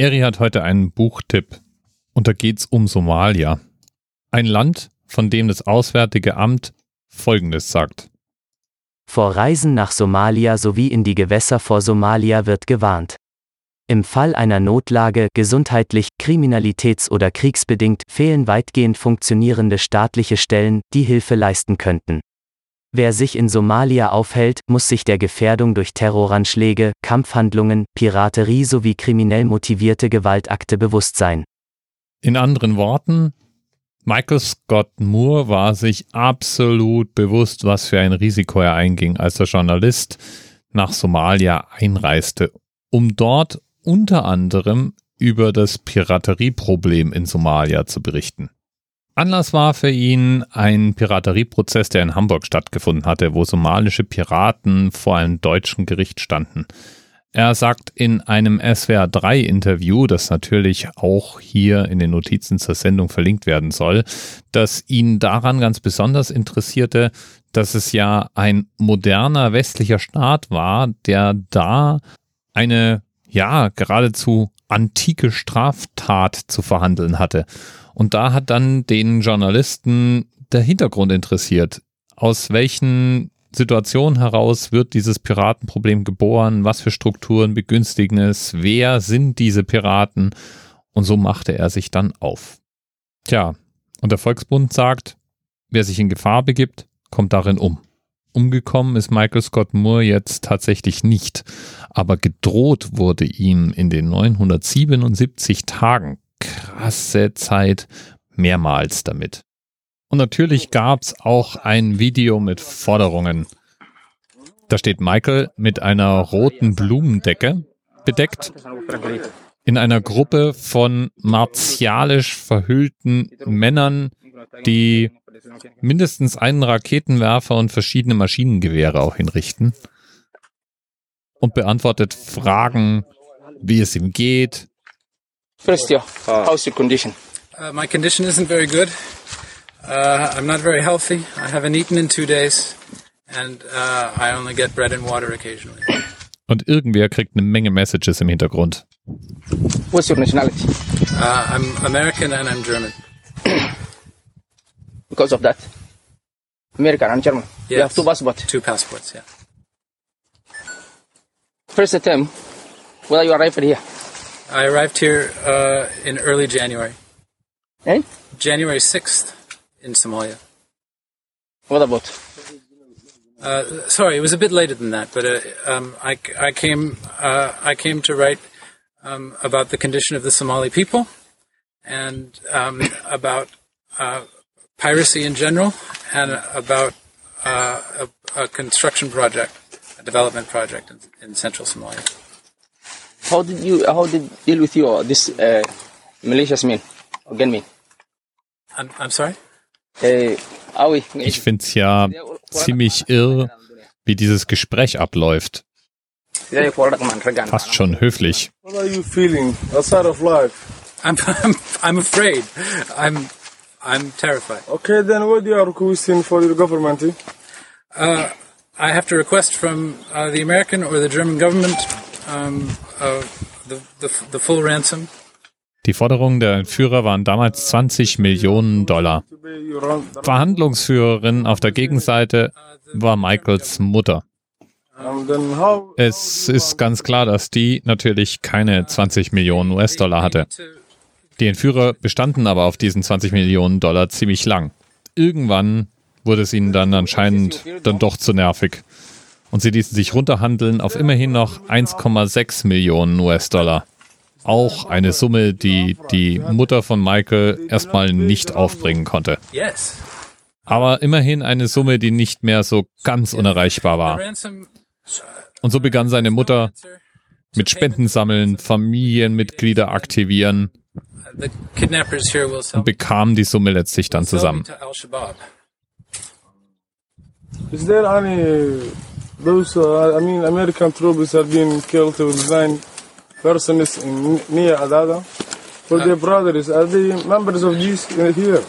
Eri hat heute einen Buchtipp und da geht's um Somalia. Ein Land, von dem das Auswärtige Amt Folgendes sagt. Vor Reisen nach Somalia sowie in die Gewässer vor Somalia wird gewarnt. Im Fall einer Notlage, gesundheitlich, kriminalitäts- oder kriegsbedingt, fehlen weitgehend funktionierende staatliche Stellen, die Hilfe leisten könnten. Wer sich in Somalia aufhält, muss sich der Gefährdung durch Terroranschläge, Kampfhandlungen, Piraterie sowie kriminell motivierte Gewaltakte bewusst sein. In anderen Worten, Michael Scott Moore war sich absolut bewusst, was für ein Risiko er einging, als der Journalist nach Somalia einreiste, um dort unter anderem über das Piraterieproblem in Somalia zu berichten. Anlass war für ihn ein Piraterieprozess, der in Hamburg stattgefunden hatte, wo somalische Piraten vor einem deutschen Gericht standen. Er sagt in einem SWR3-Interview, das natürlich auch hier in den Notizen zur Sendung verlinkt werden soll, dass ihn daran ganz besonders interessierte, dass es ja ein moderner westlicher Staat war, der da eine, ja, geradezu antike Straftat zu verhandeln hatte. Und da hat dann den Journalisten der Hintergrund interessiert. Aus welchen Situationen heraus wird dieses Piratenproblem geboren? Was für Strukturen begünstigen es? Wer sind diese Piraten? Und so machte er sich dann auf. Tja, und der Volksbund sagt, wer sich in Gefahr begibt, kommt darin um. Umgekommen ist Michael Scott Moore jetzt tatsächlich nicht, aber gedroht wurde ihm in den 977 Tagen krasse Zeit mehrmals damit. Und natürlich gab's auch ein Video mit Forderungen. Da steht Michael mit einer roten Blumendecke bedeckt in einer Gruppe von martialisch verhüllten Männern, die mindestens einen Raketenwerfer und verschiedene Maschinengewehre auch hinrichten und beantwortet Fragen, wie es ihm geht, First, yeah. How's your condition? Uh, my condition isn't very good. Uh, I'm not very healthy. I haven't eaten in two days, and uh, I only get bread and water occasionally. Und irgendwer kriegt eine Menge Messages im Hintergrund. What's your nationality? Uh, I'm American and I'm German. Because of that. American and German. You have two passports. Two passports, yeah. First attempt, when you arrived here. I arrived here uh, in early January. Eh? January 6th in Somalia. What about? Uh, sorry, it was a bit later than that, but uh, um, I, I came uh, I came to write um, about the condition of the Somali people and um, about uh, piracy in general and about uh, a, a construction project, a development project in, in central Somalia. How did you how did deal with you this uh, malicious men or gunmen? I'm, I'm sorry. Uh. Ich find's ja ziemlich irr, wie dieses Gespräch abläuft. Fast schon höflich. What are you feeling outside of life? I'm, I'm, I'm afraid. I'm, I'm terrified. Okay, then what do you are requesting for your government? eh? Uh, I have to request from uh, the American or the German government um, uh, the, the, the full ransom. Die Forderungen der Entführer waren damals 20 Millionen Dollar. Verhandlungsführerin auf der Gegenseite war Michaels Mutter. Es ist ganz klar, dass die natürlich keine 20 Millionen US-Dollar hatte. Die Entführer bestanden aber auf diesen 20 Millionen Dollar ziemlich lang. Irgendwann wurde es ihnen dann anscheinend dann doch zu nervig. Und sie ließen sich runterhandeln auf immerhin noch 1,6 Millionen US-Dollar. Auch eine Summe, die die Mutter von Michael erstmal nicht aufbringen konnte. Aber immerhin eine Summe, die nicht mehr so ganz unerreichbar The war. Und so begann seine Mutter mit Spenden sammeln, Familienmitglieder aktivieren und bekam die Summe letztlich dann zusammen. To Al-Shabaab. Is there any those? Uh, I mean, American troops are being killed with nine persons in near Adada. For their brothers, are they members of these uh, here?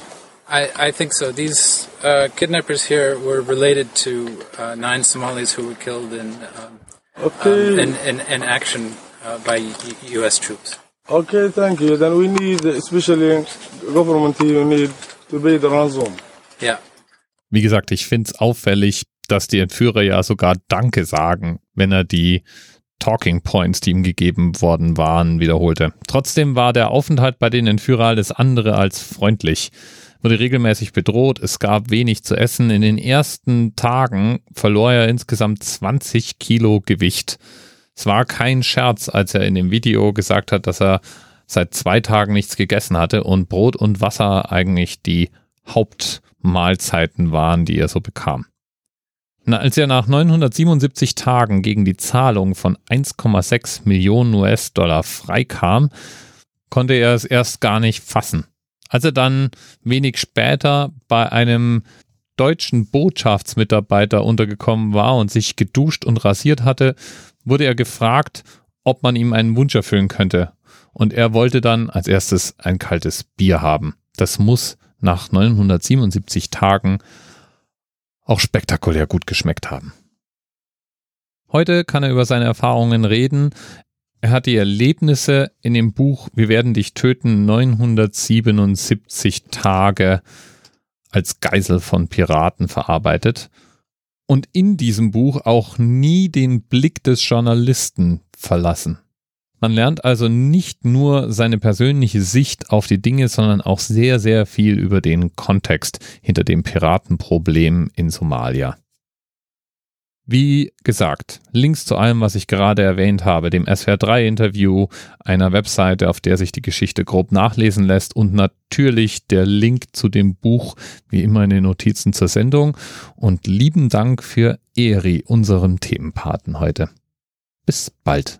I, I think so. These uh, kidnappers here were related to uh, nine Somalis who were killed in, um, Okay. um, in, in, in action uh, by U- U.S. troops. Okay, thank you. Then we need, especially government here, need to pay the ransom. Yeah. Wie gesagt, ich finde es auffällig, dass die Entführer ja sogar Danke sagen, wenn er die Talking Points, die ihm gegeben worden waren, wiederholte. Trotzdem war der Aufenthalt bei den Entführern alles andere als freundlich. Wurde regelmäßig bedroht, es gab wenig zu essen. In den ersten Tagen verlor er insgesamt 20 Kilo Gewicht. Es war kein Scherz, als er in dem Video gesagt hat, dass er seit zwei Tagen nichts gegessen hatte und Brot und Wasser eigentlich die Hauptmahlzeiten waren, die er so bekam. Als er nach 977 Tagen gegen die Zahlung von 1,6 Millionen US-Dollar freikam, konnte er es erst gar nicht fassen. Als er dann wenig später bei einem deutschen Botschaftsmitarbeiter untergekommen war und sich geduscht und rasiert hatte, wurde er gefragt, ob man ihm einen Wunsch erfüllen könnte. Und er wollte dann als erstes ein kaltes Bier haben. Das muss nach 977 Tagen auch spektakulär gut geschmeckt haben. Heute kann er über seine Erfahrungen reden. Er hat die Erlebnisse in dem Buch Wir werden dich töten 977 Tage als Geisel von Piraten verarbeitet und in diesem Buch auch nie den Blick des Journalisten verlassen. Man lernt also nicht nur seine persönliche Sicht auf die Dinge, sondern auch sehr, sehr viel über den Kontext hinter dem Piratenproblem in Somalia. Wie gesagt, Links zu allem, was ich gerade erwähnt habe, dem SWR3-Interview, einer Webseite, auf der sich die Geschichte grob nachlesen lässt und natürlich der Link zu dem Buch, wie immer in den Notizen zur Sendung. Und lieben Dank für Eri, unserem Themenpaten heute. Bis bald.